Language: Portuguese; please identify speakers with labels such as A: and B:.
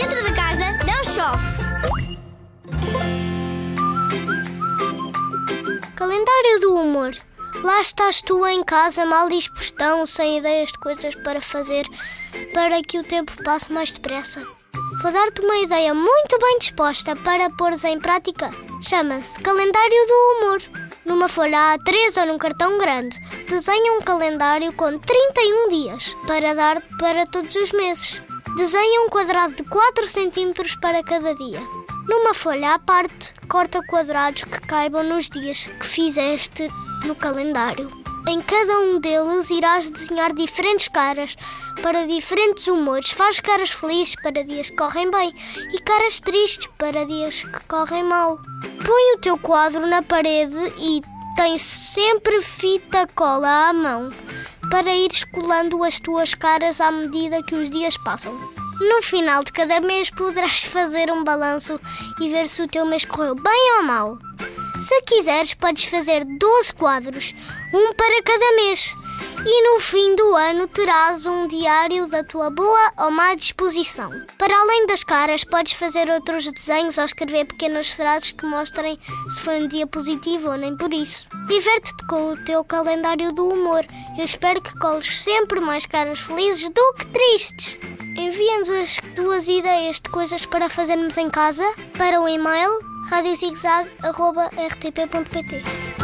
A: Dentro de casa não chove.
B: Calendário do humor. Lá estás tu em casa, mal dispostão, sem ideias de coisas para fazer, para que o tempo passe mais depressa. Vou dar-te uma ideia muito bem disposta para pôres em prática. Chama-se Calendário do Humor. Numa folha A3 ou num cartão grande, desenha um calendário com 31 dias para dar para todos os meses. Desenha um quadrado de 4 cm para cada dia. Numa folha à parte, corta quadrados que caibam nos dias que fizeste no calendário. Em cada um deles irás desenhar diferentes caras para diferentes humores. Faz caras felizes para dias que correm bem e caras tristes para dias que correm mal. Põe o teu quadro na parede e tem sempre fita cola à mão para ir colando as tuas caras à medida que os dias passam. No final de cada mês poderás fazer um balanço e ver se o teu mês correu bem ou mal. Se quiseres, podes fazer 12 quadros, um para cada mês. E no fim do ano terás um diário da tua boa ou má disposição. Para além das caras, podes fazer outros desenhos ou escrever pequenas frases que mostrem se foi um dia positivo ou nem por isso. Diverte-te com o teu calendário do humor. Eu espero que coles sempre mais caras felizes do que tristes. Envia-nos as tuas ideias de coisas para fazermos em casa para o e-mail radiozigzag.rtp.pt